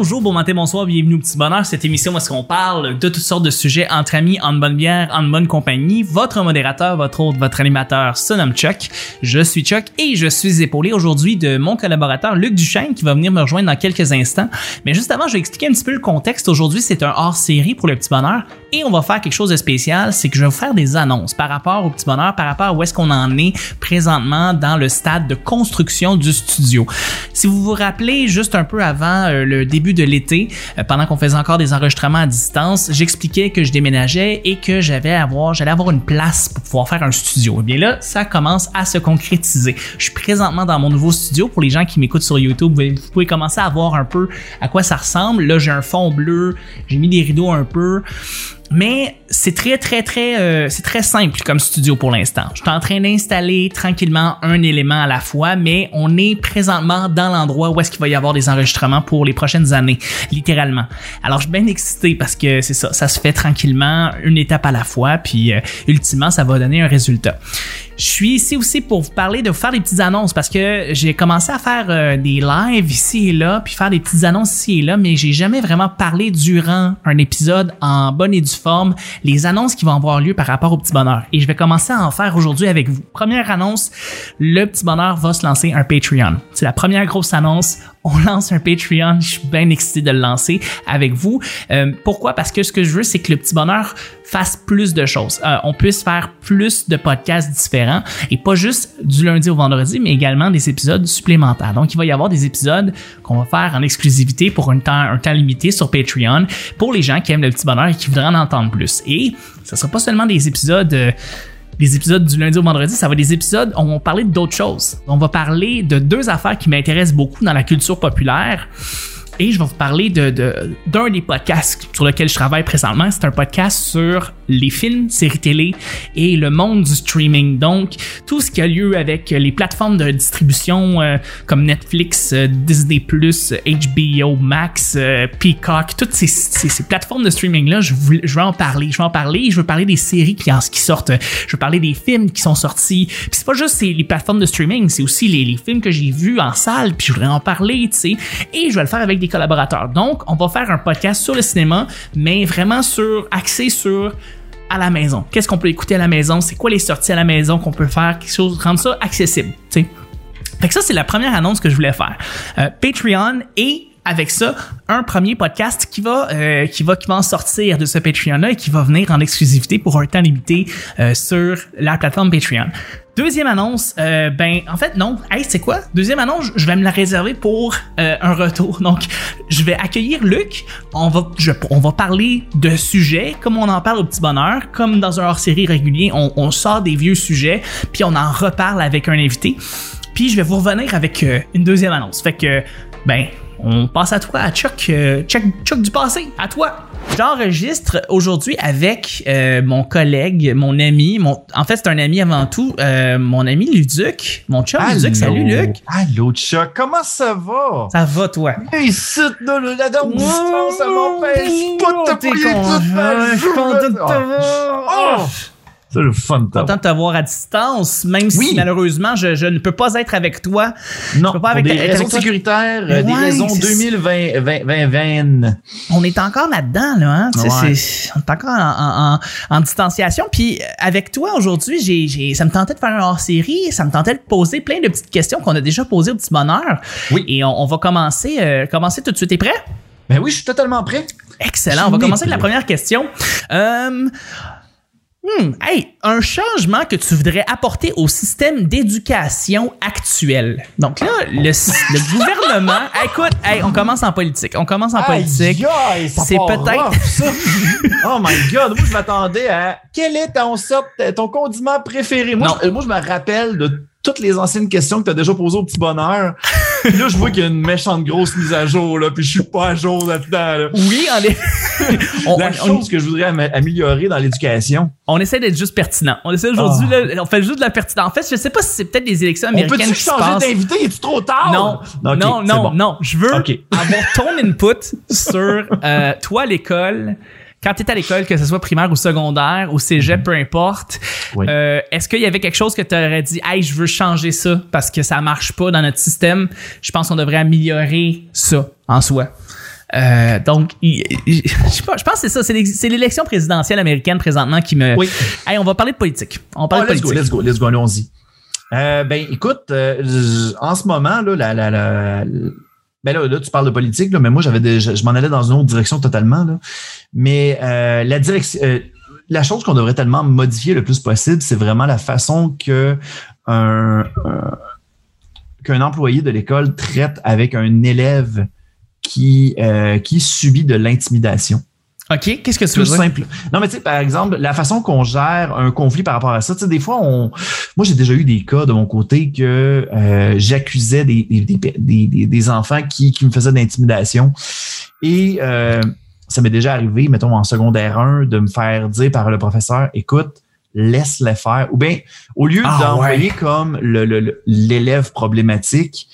Bonjour, bon matin, bonsoir, bienvenue au Petit Bonheur, cette émission où est-ce qu'on parle de toutes sortes de sujets entre amis, en bonne bière, en bonne compagnie. Votre modérateur, votre hôte, votre animateur se nomme Chuck. Je suis Chuck et je suis épaulé aujourd'hui de mon collaborateur Luc Duchesne qui va venir me rejoindre dans quelques instants. Mais juste avant, je vais expliquer un petit peu le contexte. Aujourd'hui, c'est un hors-série pour le Petit Bonheur et on va faire quelque chose de spécial, c'est que je vais vous faire des annonces par rapport au Petit Bonheur, par rapport à où est-ce qu'on en est présentement dans le stade de construction du studio. Si vous vous rappelez, juste un peu avant euh, le début de l'été, euh, pendant qu'on faisait encore des enregistrements à distance, j'expliquais que je déménageais et que avoir, j'allais avoir une place pour pouvoir faire un studio. Et bien là, ça commence à se concrétiser. Je suis présentement dans mon nouveau studio. Pour les gens qui m'écoutent sur YouTube, vous pouvez commencer à voir un peu à quoi ça ressemble. Là, j'ai un fond bleu, j'ai mis des rideaux un peu. Mais c'est très très très euh, c'est très simple comme studio pour l'instant. Je suis en train d'installer tranquillement un élément à la fois, mais on est présentement dans l'endroit où est-ce qu'il va y avoir des enregistrements pour les prochaines années, littéralement. Alors je suis bien excité parce que c'est ça, ça se fait tranquillement, une étape à la fois, puis euh, ultimement ça va donner un résultat. Je suis ici aussi pour vous parler de vous faire des petites annonces parce que j'ai commencé à faire euh, des lives ici et là, puis faire des petites annonces ici et là, mais j'ai jamais vraiment parlé durant un épisode en bonne et due forme les annonces qui vont avoir lieu par rapport au petit bonheur. Et je vais commencer à en faire aujourd'hui avec vous. Première annonce, le petit bonheur va se lancer un Patreon. C'est la première grosse annonce on lance un Patreon. Je suis bien excité de le lancer avec vous. Euh, pourquoi? Parce que ce que je veux, c'est que le petit bonheur fasse plus de choses. Euh, on puisse faire plus de podcasts différents et pas juste du lundi au vendredi, mais également des épisodes supplémentaires. Donc, il va y avoir des épisodes qu'on va faire en exclusivité pour un temps, un temps limité sur Patreon pour les gens qui aiment le petit bonheur et qui voudraient en entendre plus. Et ce sera pas seulement des épisodes euh, les épisodes du lundi au vendredi, ça va être des épisodes où on va parler d'autres choses. On va parler de deux affaires qui m'intéressent beaucoup dans la culture populaire et je vais vous parler de, d'un des podcasts sur lequel je travaille présentement. C'est un podcast sur les films, séries télé et le monde du streaming. Donc, tout ce qui a lieu avec les plateformes de distribution euh, comme Netflix, euh, Disney+, HBO Max, euh, Peacock, toutes ces, ces, plateformes de streaming-là, je, vais en parler. Je vais en parler je veux parler des séries qui, qui sortent. Je veux parler des films qui sont sortis. Puis c'est pas juste les plateformes de streaming, c'est aussi les, les films que j'ai vus en salle, puis je voudrais en parler, tu sais. Et je vais le faire avec des collaborateurs. Donc, on va faire un podcast sur le cinéma, mais vraiment sur axé sur à la maison. Qu'est-ce qu'on peut écouter à la maison? C'est quoi les sorties à la maison qu'on peut faire? Quelque chose, rendre ça accessible, tu sais. Fait que ça, c'est la première annonce que je voulais faire. Euh, Patreon et avec ça un premier podcast qui va euh, qui va qui va en sortir de ce Patreon là et qui va venir en exclusivité pour un temps limité euh, sur la plateforme Patreon. Deuxième annonce, euh, ben en fait non. Hey, c'est quoi? Deuxième annonce, je vais me la réserver pour un retour. Donc, je vais accueillir Luc. On va je, on va parler de sujets comme on en parle au petit bonheur, comme dans un hors-série régulier, on, sort des vieux sujets puis on en reparle avec un invité. Puis je vais vous revenir avec une deuxième annonce. Fait que ben on passe à toi, à Chuck, euh, Chuck, Chuck du passé, à toi. J'enregistre aujourd'hui avec euh, mon collègue, mon ami, mon, en fait c'est un ami avant tout, euh, mon ami Luduc, mon chum Luduc. Salut Luc. Allô Chuck, comment ça va? Ça va toi? Ici, la dame distance, ça m'empêche pas de te toute ma journée. C'est le fun de Content de te voir à distance, même si malheureusement je, je, ne peux pas être avec toi. Non, peux pas avec, des raisons sécuritaires, des raisons 2020. On est encore là-dedans, là. Hein? on est encore en, en, en, distanciation. Puis avec toi aujourd'hui, j'ai, j'ai, ça me tentait de faire un hors-série, ça me tentait de poser plein de petites questions qu'on a déjà posées au petit bonheur. Oui. Et on, on va commencer, euh, commencer tout de suite. T'es prêt? Ben oui, je suis totalement prêt. Excellent. On va commencer avec la première question. Euh, Hmm, hey, un changement que tu voudrais apporter au système d'éducation actuel. Donc là, le, gouvernement, écoute, hey, on commence en politique. On commence en politique. C'est peut-être. oh my God, moi je m'attendais à quel est ton sorte, ton condiment préféré? Moi, Je, moi je me rappelle de toutes les anciennes questions que tu as déjà posées au petit bonheur. Puis là, je vois qu'il y a une méchante grosse mise à jour, là, puis je suis pas à jour là-dedans. Oui, en effet. La chose que je voudrais améliorer dans l'éducation. On essaie d'être juste pertinent. On essaie aujourd'hui, ah. on fait juste de la pertinence. En fait, je sais pas si c'est peut-être des élections américaines. On peut changer d'invité? Est-tu trop tard? Non, non, non, non. Je veux avoir ton input sur euh, toi, l'école quand tu à l'école, que ce soit primaire ou secondaire, ou cégep, mhm. peu importe, euh, est-ce qu'il y avait quelque chose que tu aurais dit, hey, je veux changer ça parce que ça marche pas dans notre système? Je pense qu'on devrait améliorer ça en soi. Euh, donc, je pense que c'est ça. C'est l'élection présidentielle américaine présentement qui me. Oui. Hey, on va parler de politique. On parle oh, de politique. let's go, let's go, allons-y. Euh, ben, écoute, euh, en ce moment, là, la, la, la, ben là, là, tu parles de politique, là, mais moi, j'avais je m'en allais dans une autre direction totalement. Là. Mais euh, la direction, euh, la chose qu'on devrait tellement modifier le plus possible, c'est vraiment la façon que un, qu'un employé de l'école traite avec un élève qui, euh, qui subit de l'intimidation. OK, qu'est-ce que tu veux dire? simple. Non, mais tu sais, par exemple, la façon qu'on gère un conflit par rapport à ça, tu sais, des fois, on, moi, j'ai déjà eu des cas de mon côté que euh, j'accusais des, des, des, des, enfants qui, qui me faisaient de l'intimidation. Et euh, ça m'est déjà arrivé, mettons, en secondaire 1, de me faire dire par le professeur, écoute, laisse-les faire. Ou bien, au lieu ah, d'envoyer comme l'élève le, problématique,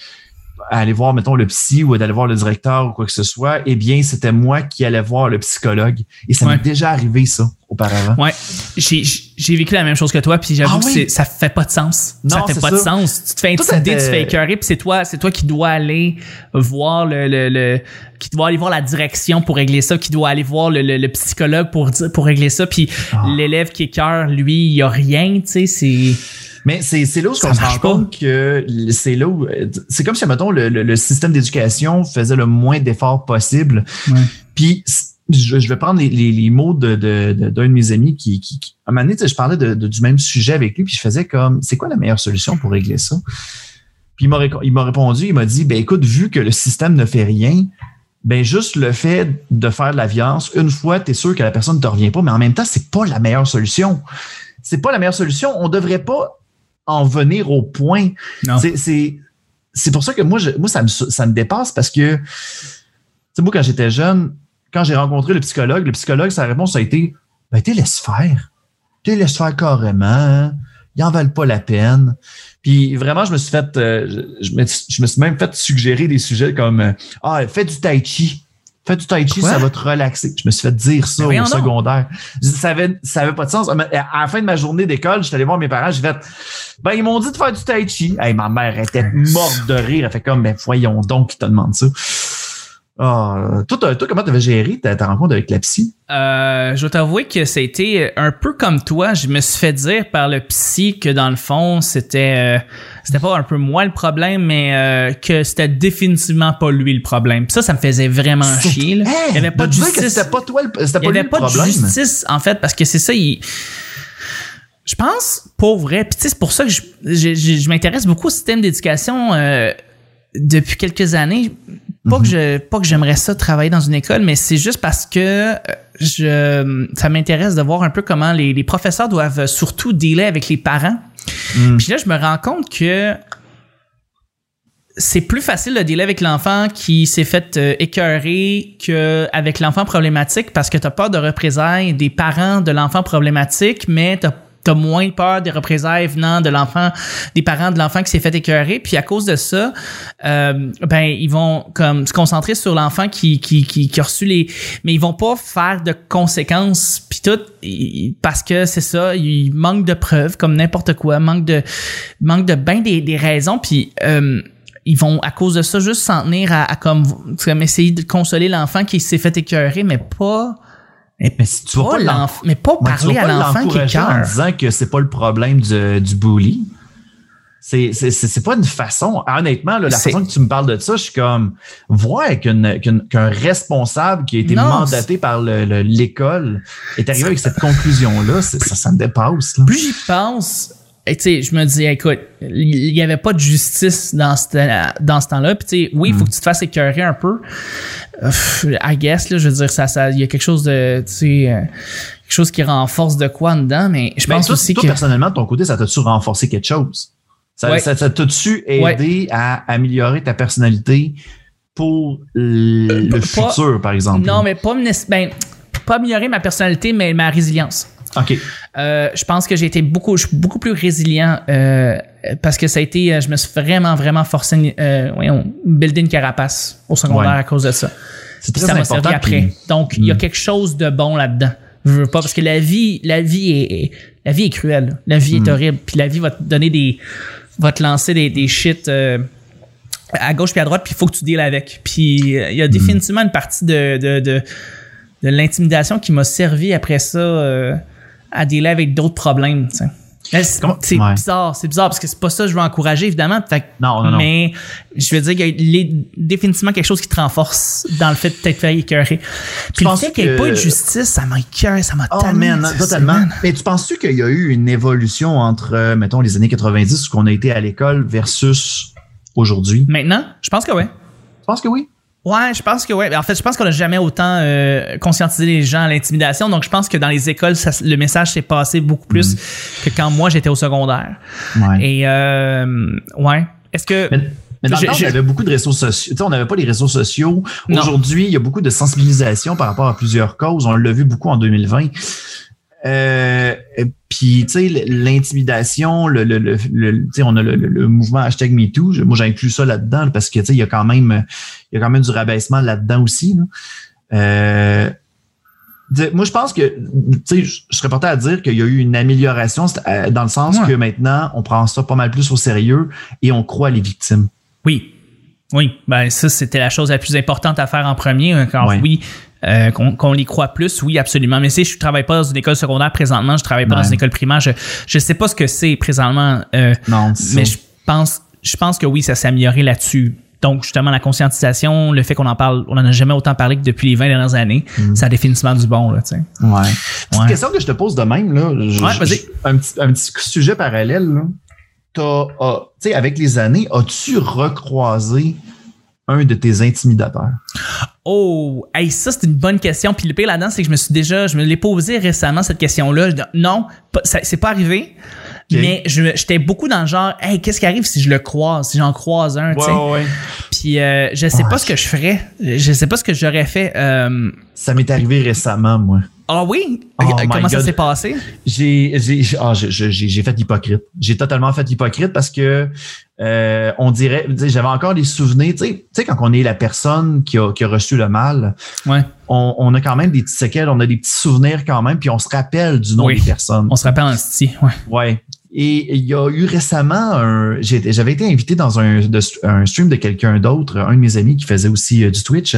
aller voir, mettons, le psy ou d'aller voir le directeur ou quoi que ce soit, eh bien, c'était moi qui allais voir le psychologue. Et ça m'est déjà arrivé, ça, auparavant. Ouais. J'ai vécu la même chose que toi, puis j'avoue ah que ça fait pas de sens. Non, ça fait pas de sens. Tu te fais intimider, tu te fais écœurer, puis c'est toi, c'est toi qui dois aller voir le, le, le, qui doit aller voir la direction pour régler ça, qui doit aller voir le, le, psychologue pour pour régler ça, puis ah. l'élève qui écœure, lui, il y a rien, tu sais, c'est mais c'est, là où on se rend compte que c'est là où. C'est comme si, mettons, le, le, système d'éducation faisait le moins d'efforts possible. Puis, je, je, vais prendre les, les, les mots de, de, de, d'un de mes amis qui, qui, à un moment donné, je parlais de, du même sujet avec lui, puis je faisais comme, c'est quoi la meilleure solution pour régler ça? Puis il m'a, il m'a répondu, il m'a dit, ben écoute, vu que le système ne fait rien, ben juste le fait de faire de la violence, une fois, tu es sûr que la personne ne te revient pas, mais en même temps, c'est pas la meilleure solution. C'est pas la meilleure solution. On devrait pas en venir au point. C'est pour ça que moi, je, moi ça, me, ça me dépasse parce que, moi, quand j'étais jeune, quand j'ai rencontré le psychologue, le psychologue, sa réponse a été Ben, tu laisse faire. Tu laisse faire carrément. Ils n'en valent pas la peine. Puis vraiment, je me suis fait, euh, je, me, je, me, suis même fait suggérer des sujets comme euh, Ah, fais du tai chi. Fais du tai chi, ça va te relaxer. Je me suis fait dire ça au secondaire. Ça avait, ça avait pas de sens. À la fin de ma journée d'école, j'étais allé voir mes parents, j'ai fait, ben, ils m'ont dit de faire du tai chi. Hey, ma mère était morte de rire. Elle fait comme, ben, voyons donc qui te demande ça. Ah, toi, toi, comment t'avais géré ta, ta, rencontre avec la psy? Euh, je dois t'avouer que c'était un peu comme toi. Je me suis fait dire par le psy que dans le fond, c'était euh, c'était pas un peu moi le problème, mais euh, que c'était définitivement pas lui le problème. ça, ça me faisait vraiment chier. Là. il y avait pas de justice. C'était pas toi, c'était pas, il y avait pas de justice en fait, parce que c'est ça. Il... Je pense, pour vrai, puis c'est pour ça que je, je, je, m'intéresse beaucoup au système d'éducation euh, depuis quelques années pas que mhm. je pas que j'aimerais ça travailler dans une école, mais c'est juste parce que euh, je ça m'intéresse de voir un peu comment les, les, professeurs doivent surtout dealer avec les parents. Mhm. Puis là, je me rends compte que c'est plus facile de dealer avec l'enfant qui s'est fait euh, écœurer qu'avec l'enfant problématique parce que tu as peur de représailles des parents de l'enfant problématique, mais tu t'as moins peur des représailles venant de l'enfant, des parents de l'enfant qui s'est fait écœurer. Puis à cause de ça, euh, ben ils vont comme se concentrer sur l'enfant qui, qui, qui, qui, a reçu les, mais ils vont pas faire de conséquences puis tout parce que c'est ça, il manque de preuves comme n'importe quoi, manque de manque de bien des, des raisons puis euh, ils vont à cause de ça juste s'en tenir à, à comme, comme essayer de consoler l'enfant qui s'est fait écœurer mais pas mais, si tu pas mais pas parler à l'enfant qui est en disant que c'est pas le problème du, du bully. C'est, c'est, c'est pas une façon. Honnêtement, la façon que tu me parles de ça, je suis comme voir qu'un responsable qui a été mandaté par l'école est arrivé avec cette conclusion-là, ça, ça me dépasse. Là. Plus j'y pense, tu sais, je me dis, écoute, il y avait pas de justice dans ce, dans ce temps-là. Puis, tu sais, oui, il faut mm. que tu te fasses écœurer un peu. I guess, là, je veux dire, ça, ça, il y a quelque chose de, tu sais, euh, quelque chose qui renforce de quoi dedans, mais je ben, pense aussi toi, que. personnellement, de ton côté, ça t'a-tu renforcé quelque chose? Ça, ça, t'a-tu aidé à améliorer ta personnalité pour le, futur, par exemple? Non, mais pas, ben, pas améliorer ma personnalité, mais ma résilience. OK. Euh, je pense que j'ai été beaucoup, beaucoup plus résilient euh, parce que ça a été, euh, je me suis vraiment, vraiment forcé, euh, voyons, builder une carapace au secondaire à cause de ça. C'est très ça m'a servi après. Donc, il y a hmm. quelque chose de bon là-dedans. Je veux pas parce que la vie, la vie est, la vie est cruelle. La vie est hmm. horrible. Puis la vie va te donner des, va te lancer des, des shit. À gauche puis à droite, puis il faut que tu deals avec. Puis il y a définitivement une partie de, de, de, de l'intimidation qui m'a servi après ça à dealer avec d'autres problèmes. tu C'est Ouais. bizarre, c'est bizarre parce que c'est pas ça que je veux encourager évidemment. Fait Non, non, non. Mais je veux dire qu'il y a définitivement quelque chose qui te renforce dans le fait de t'être fait écœurer. Puis le penses fait qu'il n'y ait pas eu de justice, ça m'a écœuré, ça m'a Oh man, totalement. Mais tu penses-tu qu'il y a eu une évolution entre, euh, mettons, les années 90 où on a été à l'école versus aujourd'hui? Maintenant, je pense que ouais. Je pense que oui? Ouais, je pense que ouais. En fait, je pense qu'on n'a jamais autant euh, conscientisé les gens à l'intimidation. Donc, je pense que dans les écoles, ça- le message s'est passé beaucoup plus que quand moi j'étais au secondaire. Ouais. Et euh, ouais. Est-ce que Mais, mais dans le temps, je- on avait beaucoup de réseaux sociaux. Tu sais, on n'avait pas les réseaux sociaux. Aujourd'hui, il y a beaucoup de sensibilisation par rapport à plusieurs causes. On l'a vu beaucoup en 2020. Euh, puis, tu sais, l'intimidation, le, le, le, le- tu sais, on a le, mouvement hashtag MeToo. Moi, j'inclus ça là-dedans parce que, tu sais, il y a quand même, il y a quand même du rabaissement là-dedans aussi. là. Euh, moi, je pense que, tu sais, je serais porté à dire qu'il y a eu une amélioration euh, dans le sens Ouais. que maintenant, on prend ça pas mal plus au sérieux et on croit les victimes. oui, oui, ben ça c'était la chose la plus importante à faire en premier. Quand oui, euh, qu'on qu'on les croit plus, oui, absolument. Mais si je travaille pas dans une école secondaire présentement, je travaille pas dans une école primaire, je je sais pas ce que c'est présentement. euh, Non, mais je pense, je pense que oui, ça s'est amélioré là-dessus. Donc, justement, la conscientisation, le fait qu'on en parle, on en a jamais autant parlé que depuis les 20 dernières années, ça a définitivement du bon, là, tu sais. Ouais. Petite Ouais. question que je te pose de même, là. je- Ouais, je- vas-y. Un petit, un petit sujet parallèle, là. T'as, ah, tu sais, avec les années, as-tu recroisé un de tes intimidateurs? Oh, hey, ça, c'est une bonne question. Puis le pire là-dedans, c'est que je me suis déjà, je me l'ai posé récemment, cette question-là. Non, c'est pas arrivé. Ok. Mais je- j'étais beaucoup dans le genre, hey, qu'est-ce qui arrive si je le croise, si j'en croise un, tu sais? ouais. Puis euh, je sais Ouais. pas ce que je ferais. Je sais pas ce que j'aurais fait. Euh, Ça m'est arrivé récemment, moi. Ah oui? Oh Comment ça s'est passé? J'ai, j'ai, ah, j'ai, j'ai, j'ai fait l'hypocrite. J'ai totalement fait l'hypocrite parce que euh, on dirait, j'avais encore des souvenirs. Tu sais, tu sais, quand on est la personne qui a, qui a reçu le mal, Ouais. on, on a quand même des petites séquelles, on a des petits souvenirs quand même, puis on se rappelle du nom Oui. des personnes. On se rappelle en style. Ouais. Ouais. Et il y a eu récemment un. J'avais été invité dans un, stream de quelqu'un d'autre, un de mes amis qui faisait aussi euh, du Twitch.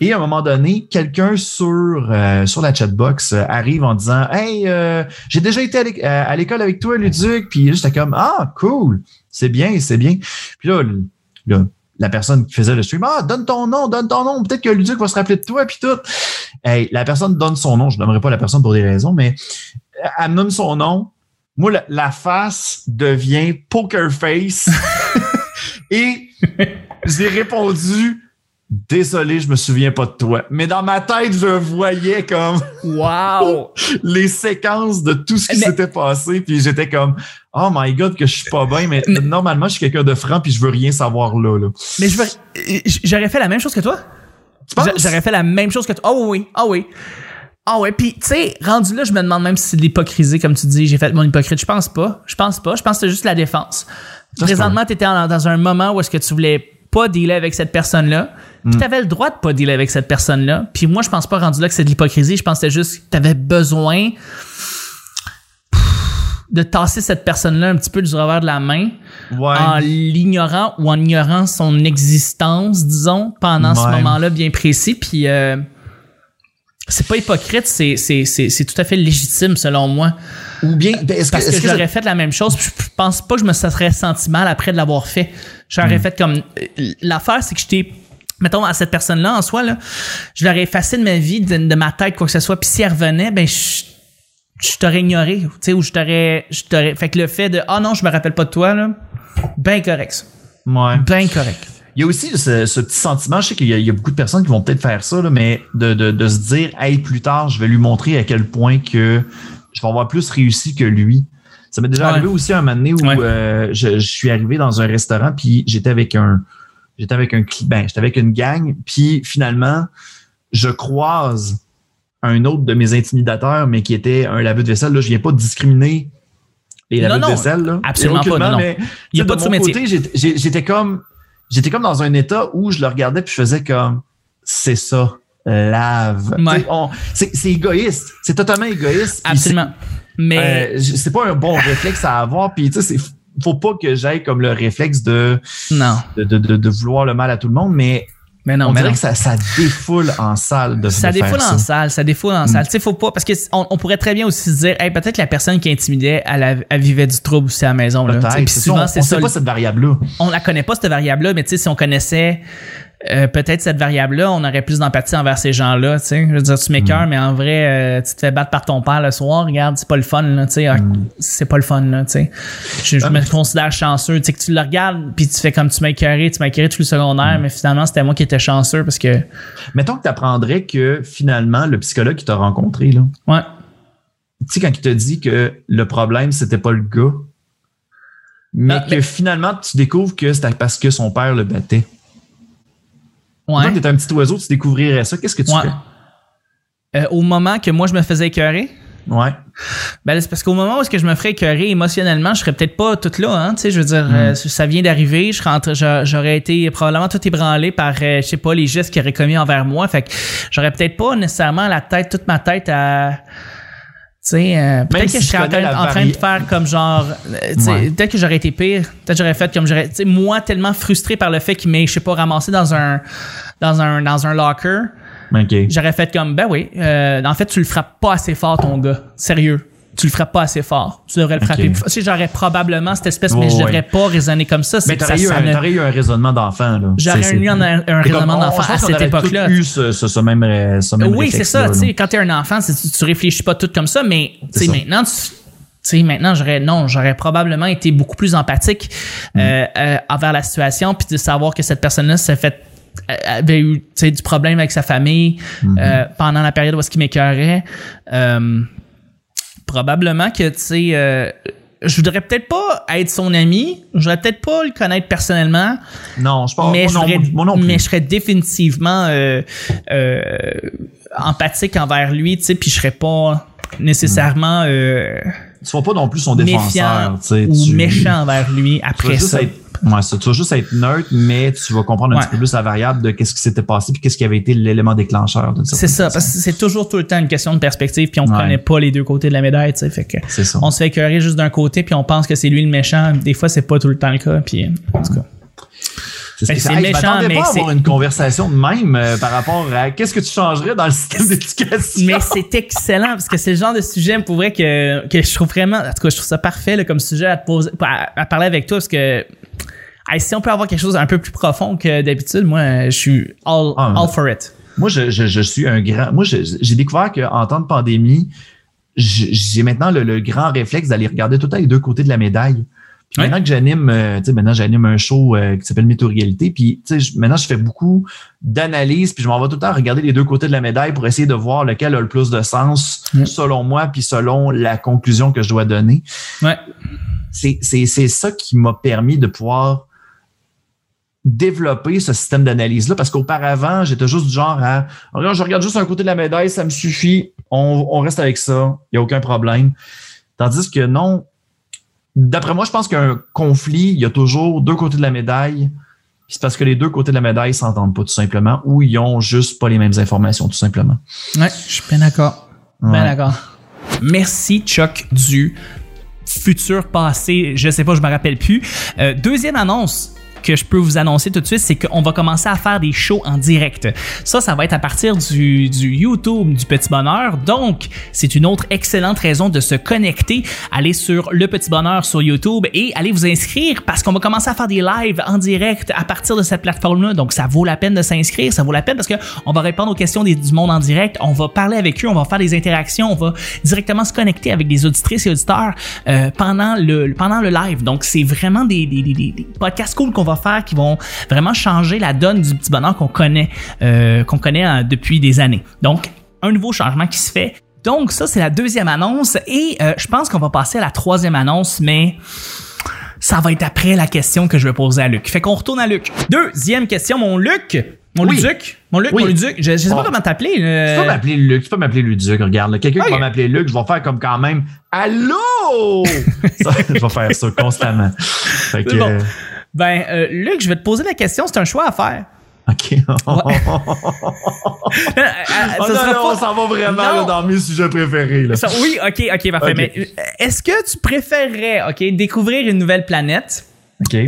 Et à un moment donné, quelqu'un sur, euh, sur la chatbox euh, arrive en disant Hey, euh, j'ai déjà été à l'éc- à à l'école avec toi, Luduc. Puis j'étais comme Ah, cool, c'est bien, c'est bien. Puis là, la personne qui faisait le stream, ah, donne ton nom, donne ton nom, peut-être que Luduc va se rappeler de toi, puis tout. Hey, la personne donne son nom, je n'aimerais pas la personne pour des raisons, mais elle me donne son nom. Moi, la, la face devient poker face. Et j'ai répondu, désolé, je me souviens pas de toi. Mais dans ma tête, je voyais comme Wow! les séquences de tout ce qui Mais- s'était passé, puis j'étais comme, oh my god, que je suis pas bien, mais, Mais- normalement, je suis quelqu'un de franc, puis je veux rien savoir là. là. Mais veux- j'aurais fait la même chose que toi? Tu penses? J'a- J'aurais fait la même chose que toi. Oh oui, ah oui. Ah ouais, puis tu sais, rendu là, je me demande même si c'est de l'hypocrisie, comme tu dis, j'ai fait mon hypocrite. Je pense pas. Je pense pas. Je pense que c'est juste la défense. se Présentement, t'étais en- dans un moment où est-ce que tu voulais pas dealer avec cette personne-là. Hmm. Puis t'avais le droit de pas dealer avec cette personne-là. Puis moi, je pense pas rendu là que c'est de l'hypocrisie. Je pense que c'était juste que t'avais besoin de tasser cette personne-là un petit peu du revers de la main Ouais. en l'ignorant ou en ignorant son existence, disons, pendant ce moment-là bien précis. Puis euh, c'est pas hypocrite, c'est, c'est, c'est, c'est tout à fait légitime selon moi. Ou bien, ben, est-ce que, Parce que, est-ce que j'aurais fait la même chose. puis Je pense pas que je me serais senti mal après de l'avoir fait. J'aurais fait comme. euh, L'affaire, c'est que j'étais. Mettons, à cette personne-là, en soi, là, je l'aurais effacé de ma vie, de, de ma tête, quoi que ce soit. Puis si elle revenait, ben, je, je t'aurais ignoré. Tu sais, ou je t'aurais, je t'aurais. Fait que le fait de Ah non, je me rappelle pas de toi, là, ben correct. ça. Ouais. Ben correct. Il y a aussi ce, ce petit sentiment, je sais qu'il y, a- il y a beaucoup de personnes qui vont peut-être faire ça, là, mais de, de, de se dire, hey, plus tard, je vais lui montrer à quel point que je vais avoir plus réussi que lui. Ça m'est déjà Ouais. arrivé aussi un moment donné où Ouais. euh, je, je suis arrivé dans un restaurant, puis j'étais avec un, j'étais avec un cli- ben, j'étais avec une gang, puis finalement, je croise un autre de mes intimidateurs, mais qui était un laveur de vaisselle. Là, je viens pas de discriminer les Non, laveurs de vaisselle. Là. absolument pas, Aucunement, non, non. mais Il y a pas de mon sous-métier. côté, j'étais comme j'étais comme dans un état où je le regardais puis je faisais comme c'est ça lave Ouais. C'est c'est égoïste c'est totalement égoïste Absolument. Mais. euh, c'est pas un bon réflexe à avoir puis tu sais faut pas que j'aille comme le réflexe de, non. de, de, de, vouloir le mal à tout le monde, mais mais non, on mais dirait non. que ça, ça défoule en salle de ça de faire défoule en ça. salle, ça défoule en salle. Tu sais, faut pas parce que on, on pourrait très bien aussi se dire, hey, peut-être la personne qui intimidait, elle, a- elle vivait du trouble aussi à la maison. Peut-être. Puis c'est ça, souvent, on, on sait pas cette variable-là. On la connaît pas cette variable-là, mais tu sais, si on connaissait euh, peut-être cette variable-là, on aurait plus d'empathie envers ces gens-là. Tu sais, je veux dire, tu m'écœures, mais en vrai, euh, tu te fais battre par ton père le soir. Regarde, c'est pas le fun. Là, tu sais, Ah, c'est pas le fun. Là, tu sais, je, je me considère chanceux. Tu sais, que tu le regardes, puis tu fais comme tu m'as écœuré, tu m'as écœuré tout le secondaire, mais finalement, c'était moi qui étais chanceux parce que Mettons que tu apprendrais que finalement, le psychologue qui t'a rencontré, là, ouais. tu sais, quand il te dit que le problème, c'était pas le gars, mais Ah, que mais- finalement, tu découvres que c'était parce que son père le battait. Ouais. Donc, tu un petit oiseau, tu découvrirais ça. Qu'est-ce que tu Ouais. Euh, au moment que moi je me faisais écœurer, fais? Ouais. ben c'est parce qu'au moment où est-ce que je me ferais écœurer émotionnellement, je serais peut-être pas toute là, hein, tu sais, je veux dire, euh, ça vient d'arriver, je rentre, j'a- j'aurais été probablement tout ébranlé par, euh, je sais pas, les gestes qu'il aurait commis envers moi, fait que j'aurais peut-être pas nécessairement la tête, toute ma tête à, sais, euh, peut-être si que je serais en train, la en train de faire comme genre, euh, Ouais. peut-être que j'aurais été pire, peut-être que j'aurais fait comme j'aurais, tu sais, moi tellement frustré par le fait qu'il m'ait, je sais pas, ramassé dans un, dans un, dans un locker, OK. J'aurais fait comme, ben oui, euh, en fait, tu le frappes pas assez fort, ton gars. Sérieux. Tu le frappes pas assez fort. Tu devrais le frapper Ok. plus fort. Tu sais, j'aurais probablement cette espèce, mais je ouais. devrais pas raisonner comme ça. Mais t'aurais ça, eu, ne- eu un raisonnement d'enfant, là. J'aurais eu un, raisonnement on- d'enfant à cette époque-là. eu ce, ce, ce même, ce même Oui, c'est ça. Tu sais, quand t'es un enfant, tu, tu réfléchis pas tout comme ça, mais tu sais, maintenant, tu, tu sais, maintenant, j'aurais, non, j'aurais probablement été beaucoup plus empathique Mm. euh, euh, envers la situation, puis de savoir que cette personne-là s'est fait euh, avait eu du problème avec sa famille Mm-hmm. euh, pendant la période où est-ce qu'il m'écœurait. Probablement que, tu sais, euh, je voudrais peut-être pas être son ami, je voudrais peut-être pas le connaître personnellement, Non, je pense mais, moi je non, serais, moi non plus. mais je serais définitivement euh, euh, empathique envers lui, tu sais, puis je serais pas nécessairement euh, tu seras pas non plus son défenseur. ou tu- méchant envers lui après ça. être, ouais, ça, tu vas juste être neutre, mais tu vas comprendre un Ouais. petit peu plus la variable de qu'est-ce qui s'était passé puis qu'est-ce qui avait été l'élément déclencheur. C'est ça, façon. parce que c'est toujours tout le temps une question de perspective, puis on Ouais. connaît pas les deux côtés de la médaille, tu sais, fait que C'est ça. on se fait écœurer juste d'un côté, puis on pense que c'est lui le méchant. Des fois, c'est pas tout le temps le cas, puis en tout cas. C'est Ben, c'est Hey, je méchant, m'attendais pas à avoir une conversation de même euh, par rapport à qu'est-ce que tu changerais dans le système d'éducation? Mais c'est excellent parce que c'est le genre de sujet pour vrai que, que je trouve vraiment, en tout cas, je trouve ça parfait là, comme sujet à, te poser, à, à parler avec toi parce que hey, si on peut avoir quelque chose un peu plus profond que d'habitude, moi, je suis all, Ah, all for it. Moi, je, je, je suis un grand. Moi, j'ai découvert qu'en temps de pandémie, j'ai maintenant le, le grand réflexe d'aller regarder tout les deux côtés de la médaille. Ouais. maintenant que j'anime, euh, tu sais, maintenant j'anime un show euh, qui s'appelle Météo-Réalité. Puis, tu sais, maintenant je fais beaucoup d'analyses, puis je m'en vais tout le temps regarder les deux côtés de la médaille pour essayer de voir lequel a le plus de sens selon moi, puis selon la conclusion que je dois donner. Ouais. C'est c'est c'est ça qui m'a permis de pouvoir développer ce système d'analyse-là parce qu'auparavant, j'étais juste du genre à regarde, je regarde juste un côté de la médaille, ça me suffit, on, on reste avec ça, il n'y a aucun problème. Tandis que non, d'après moi, je pense qu'un conflit, il y a toujours deux côtés de la médaille. C'est parce que les deux côtés de la médaille s'entendent pas tout simplement ou ils ont juste pas les mêmes informations tout simplement. Ouais, je suis bien d'accord. Bien Ouais. d'accord. Merci Chuck du futur passé, je sais pas, je me rappelle plus. Euh, deuxième annonce que je peux vous annoncer tout de suite, c'est qu'on va commencer à faire des shows en direct. Ça, ça va être à partir du, YouTube du Petit Bonheur. Donc, c'est une autre excellente raison de se connecter. Allez sur Le Petit Bonheur sur YouTube et allez vous inscrire parce qu'on va commencer à faire des lives en direct à partir de cette plateforme-là. Donc, ça vaut la peine de s'inscrire. Ça vaut la peine parce que on va répondre aux questions du monde en direct. On va parler avec eux. On va faire des interactions. On va directement se connecter avec des auditrices et auditeurs euh, pendant le pendant le live. Donc, c'est vraiment des- des podcasts cool qu'on va faire qui vont vraiment changer la donne du petit bonheur qu'on connaît euh, qu'on connaît euh, depuis des années. Donc, un nouveau changement qui se fait. Donc, ça, c'est la deuxième annonce. Et euh, je pense qu'on va passer à la troisième annonce, mais ça va être après la question que je vais poser à Luc. Fait qu'on retourne à Luc. Deuxième question, mon Luc. Mon Oui. Luduc? Mon Luc, Oui. mon Luduc? Je, je sais pas Oh. comment t'appeler. euh, Tu peux m'appeler Luc, tu peux m'appeler Luduc, regarde. Quelqu'un qui va m'appeler Luc, je vais faire comme quand même Allô! Ça, je vais faire ça constamment. Fait que, bon. Ben, euh, Luc, je vais te poser la question. C'est un choix à faire. OK. Euh, euh, Oh ça non, sera non, pas- on s'en va vraiment là, dans mes sujets préférés. Là. Ça- oui, ok, ok, parfait. Mais est-ce que tu préférerais, ok, découvrir une nouvelle planète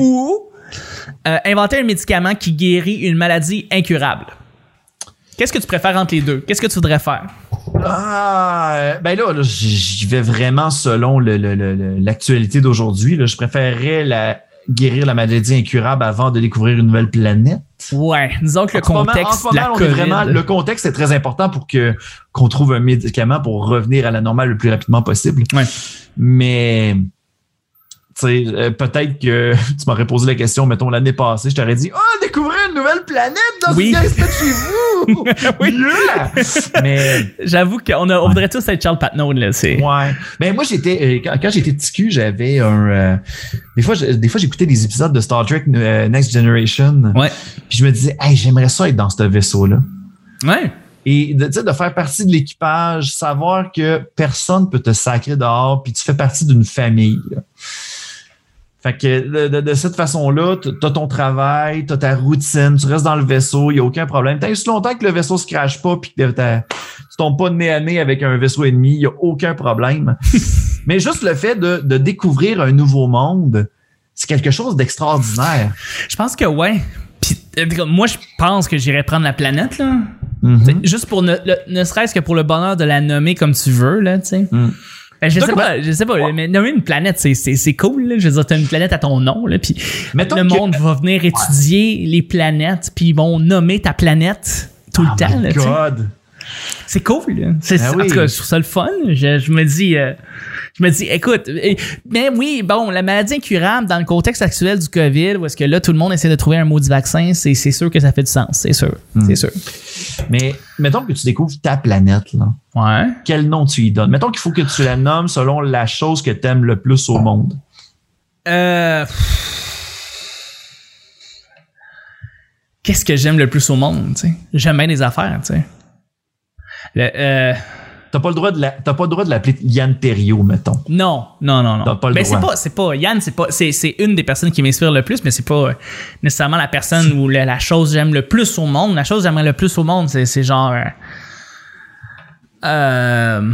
ou euh, inventer un médicament qui guérit une maladie incurable? Qu'est-ce que tu préfères entre les deux? Qu'est-ce que tu voudrais faire? Ah, ben là, là, j'y vais vraiment selon le- le- le- le- l'actualité d'aujourd'hui. Je préférerais la, guérir la maladie incurable avant de découvrir une nouvelle planète? Ouais, disons que le contexte en ce moment, de la on est vraiment, le contexte est très important pour que qu'on trouve un médicament pour revenir à la normale le plus rapidement possible. Ouais. Mais euh, peut-être que tu m'aurais posé la question, mettons, l'année passée, je t'aurais dit Oh, découvrir une nouvelle planète dans Oui. ce gars, chez vous! Oui. Mais J'avoue qu'on a- on voudrait tous être Charles Patnaud, là. C'est... Ouais. Ben moi j'étais euh, quand, j'étais petit cul, j'avais un euh, des fois je- des fois j'écoutais des épisodes de Star Trek euh, Next Generation. Ouais. Puis je me disais "Hey, j'aimerais ça être dans ce vaisseau là." Ouais. Et de, de faire partie de l'équipage, savoir que personne peut te sacrer dehors, puis tu fais partie d'une famille. là. Fait que de, de- de cette façon-là, tu as ton travail, tu as ta routine, tu restes dans le vaisseau, il n'y a aucun problème. Tant aussi longtemps que le vaisseau se crache pas puis que tu tombes pas de nez à nez avec un vaisseau ennemi, il n'y a aucun problème. Mais juste le fait de, de découvrir un nouveau monde, c'est quelque chose d'extraordinaire. Je pense que ouais. Puis, moi, je pense que j'irais prendre la planète, là. Mhm. T'sais, Juste pour ne, le- ne serait-ce que pour le bonheur de la nommer comme tu veux, là, tu sais. Mm. Ben, je sais pas, je sais pas, mais nommer une planète, c'est, cool, là. Je veux dire, t'as une planète à ton nom, là, puis le que- monde va venir étudier les planètes, puis ils vont nommer ta planète tout le Oh temps, my là. God. C'est cool. C'est, Ah En oui. tout cas, je trouve ça le fun. Je, je me dis, euh, je me dis, écoute, euh, mais oui, bon, la maladie incurable dans le contexte actuel du COVID, où est-ce que là, tout le monde essaie de trouver un maudit vaccin, c'est, c'est sûr que ça fait du sens, c'est sûr, Hmm. c'est sûr. Mais mettons que tu découvres ta planète, là. Ouais. quel nom tu y donnes? Mettons qu'il faut que tu la nommes selon la chose que tu aimes le plus au monde. Euh... Qu'est-ce que j'aime le plus au monde, tu sais? J'aime bien les affaires, tu sais. Le, euh, T'as pas le droit de la, t'as pas le droit de l'appeler Yann Terriot, mettons. non, non, non, non. T'as pas le Ben, droit. c'est pas, c'est pas, Yann, c'est pas, c'est, c'est une des personnes qui m'inspire le plus, mais c'est pas euh, nécessairement la personne ou la, la chose que j'aime le plus au monde. La chose que j'aimerais le plus au monde, c'est, c'est genre, euh, euh,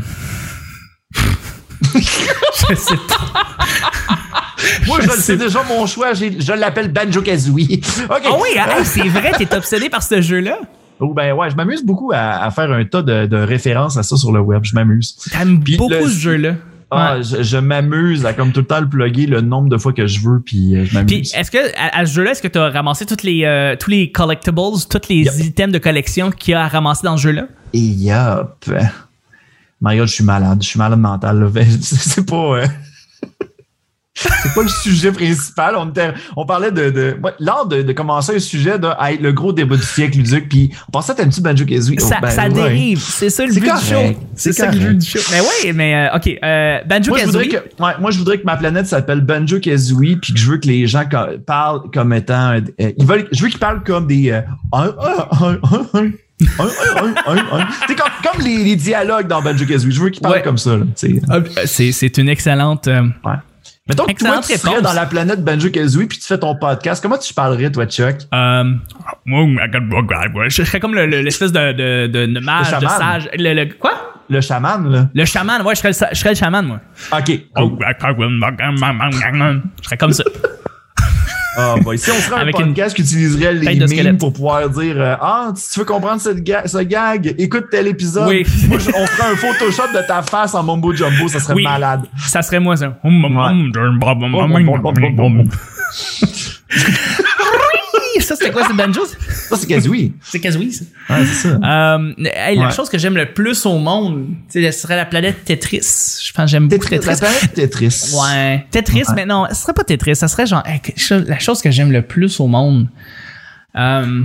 je sais pas. Moi, Je je sais déjà mon choix. j'ai- Je l'appelle Banjo Kazooie. Ah oui, hey, c'est vrai, t'es obsédé par ce jeu-là? Oh, ben ouais, je m'amuse beaucoup à, à faire un tas de, de références à ça sur le web. Je m'amuse. T'aimes beaucoup le- ce jeu-là. Ah, Ouais. je, je m'amuse à comme tout le temps le plugger le nombre de fois que je veux, puis euh, je Puis m'amuse. est-ce que à, à ce jeu-là, est-ce que tu as ramassé toutes les euh, tous les collectibles, tous les Yep. items de collection qu'il y a à ramasser dans ce jeu-là? Et yup. My God, je suis malade. Je suis malade mental. c'est pas. euh, C'est pas le sujet principal. On, était- on parlait de. de ouais, Lors de, de commencer un sujet de hey, le gros débat du siècle, Luduc, puis on pensait à un petit Banjo Kazooie. ça, Oh, ben, ça ouais. dérive. C'est ça le C'est but du show. C'est ça le but du show. Mais oui, mais euh, ok. Euh, Banjo Moi je, voudrais Kazooie. que, ouais, moi, je voudrais que ma planète s'appelle Banjo Kazooie, puis que je veux que les gens co- parlent comme étant. euh, ils veulent, je veux qu'ils parlent comme des. euh, un, un, un. C'est comme, comme les, les dialogues dans Banjo Kazooie. Je veux qu'ils parlent Ouais. comme ça. Ah, C'est c'est une excellente. euh, Ouais. Mettons que toi, Excellente tu serais dans la planète Banjo Kazooie puis tu fais ton podcast. Comment tu parlerais, toi, Chuck? euh, je serais comme le- le- l'espèce de, de, de, de mage, Le de chaman. sage. Le, le- quoi? Le chaman, là. Le chaman, ouais, je serais le, je serais le chaman, moi. OK. Oh, cool. Je serais comme ça. Ah, boy. Si on ferait un Avec une podcast qui utiliserait les squelette. pour pouvoir dire euh, Ah, si tu veux comprendre cette ga- ce gag, écoute tel épisode. Oui. Moi, je- on ferait un Photoshop de ta face en Mumbo Jumbo, ça serait Oui. malade. Ça serait moi, ça. Ça, c'était quoi, c'est Banjo? Ça, c'est Kazooie. C'est Kazooie, ça. Ouais, c'est ça. Euh, hey, La Ouais. chose que j'aime le plus au monde, ce serait la planète Tetris. Je pense que j'aime beaucoup Tetris. La Tetris. planète Tetris. Ouais. Tetris, Ouais. mais non, ce serait pas Tetris. Ça serait genre hey, la chose que j'aime le plus au monde. Euh,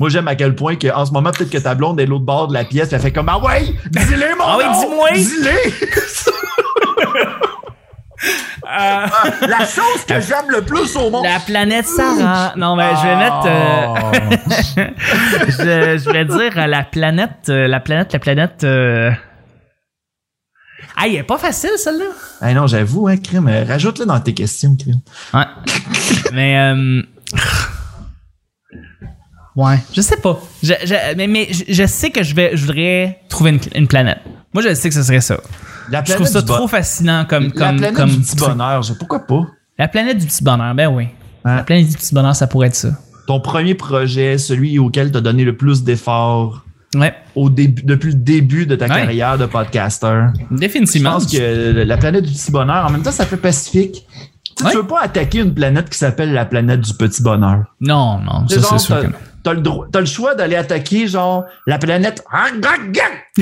Moi, j'aime à quel point qu'en ce moment, peut-être que ta blonde est l'autre bord de la pièce, elle fait comme Ah ouais, dis-le, mon Ah oui, dis-moi! Dis-le! Euh, La chose que j'aime le plus au monde. la planète Sarah. Non, mais je vais mettre. euh, je, je vais dire euh, la planète, la planète, la planète. Euh... Ah, elle est pas facile celle-là. Ah non, j'avoue, hein, crime. Rajoute-le dans tes questions, crime. Ouais. mais euh, Ouais, je sais pas. Je, je- mais mais je, je sais que je vais, je voudrais trouver une, une planète. Moi, je sais que ce serait ça. La Je trouve ça du trop fascinant comme, La comme, planète comme du petit bonheur, je- pourquoi pas? La planète du petit bonheur, ben oui. Hein? La planète du petit bonheur, ça pourrait être ça. Ton premier projet, celui auquel tu as donné le plus d'efforts Ouais, au début, depuis le début de ta Ouais. carrière de podcaster. Je définitivement. pense que la planète du petit bonheur, en même temps, ça fait pacifique. Tu, sais, Ouais. tu veux pas attaquer une planète qui s'appelle la planète du petit bonheur. Non, non, ça c'est sûr t'as- le, droit- t'as le choix d'aller attaquer genre la planète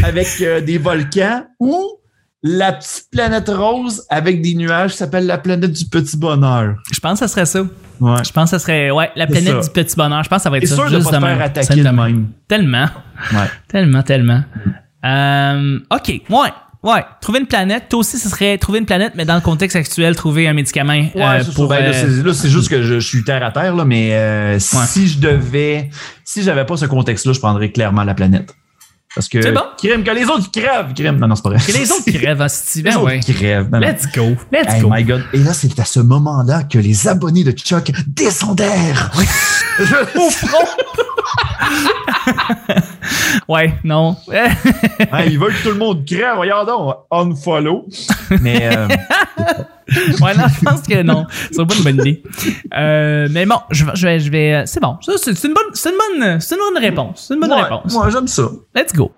avec euh, des volcans ou la petite planète rose avec des nuages s'appelle la planète du petit bonheur. Je pense que ça serait ça. Ouais. Je pense que ça serait, ouais, la planète du petit bonheur. Je pense que ça va être ça. sûr de juste pas te même. faire attaquer de même? même. Tellement. Ouais. Tellement, tellement. Euh, OK, ouais. Ouais, trouver une planète. Toi aussi, ce serait trouver une planète, mais dans le contexte actuel, trouver un médicament Ouais, euh, c'est pour. Ben, là, euh, c'est- là, c'est juste que je, je suis terre à terre, là, mais euh, si je devais, si j'avais pas ce contexte-là, je prendrais clairement la planète. Parce que, C'est bon? crème, que les autres crèvent, crème. Non, non, c'est pas vrai. que les autres crèvent, Steve. Les Ben autres ouais. crèvent. Non, non. Let's go. Let's Hey go. my God. Et là, c'est à ce moment-là que les abonnés de Chuck descendèrent. Au front. ouais, non. Hein, ils veulent que tout le monde crève. Regarde donc, unfollow. Mais euh, ouais, non, je pense que non. C'est pas une bonne idée. Euh, mais bon, je, vais- je vais, je vais, c'est bon. C'est une bonne, une bonne, une bonne réponse. C'est une bonne ouais, réponse. Moi, j'aime ça. Let's go.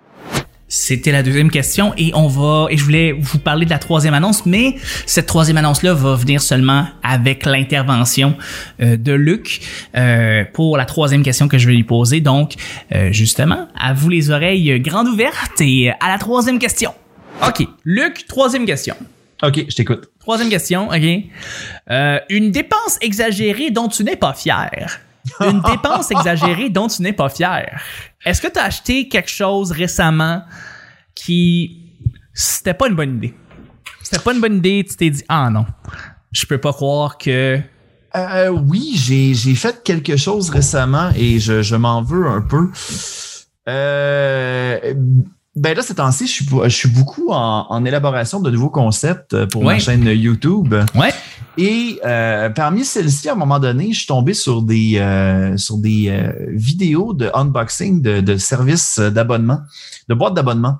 C'était la deuxième question et on va et je voulais vous parler de la troisième annonce, mais cette troisième annonce-là va venir seulement avec l'intervention euh, de Luc euh, pour la troisième question que je vais lui poser. Donc, euh, justement, à vous les oreilles grandes ouvertes et à la troisième question. Ok, Luc, troisième question. OK, je t'écoute. Troisième question, ok. Euh, une dépense exagérée dont tu n'es pas fier. Une dépense exagérée dont tu n'es pas fier. Est-ce que tu as acheté quelque chose récemment qui c'était pas une bonne idée? C'était pas une bonne idée, tu t'es dit ah non, je peux pas croire que Euh, oui, j'ai, j'ai fait quelque chose récemment et je, je m'en veux un peu. Euh, ben là, ces temps-ci, je suis, je suis beaucoup en, en élaboration de nouveaux concepts pour Ouais. ma chaîne YouTube. ouais, Et euh, parmi celles-ci, à un moment donné, je suis tombé sur des euh, sur des euh, vidéos de unboxing de, de services d'abonnement, de boîtes d'abonnement.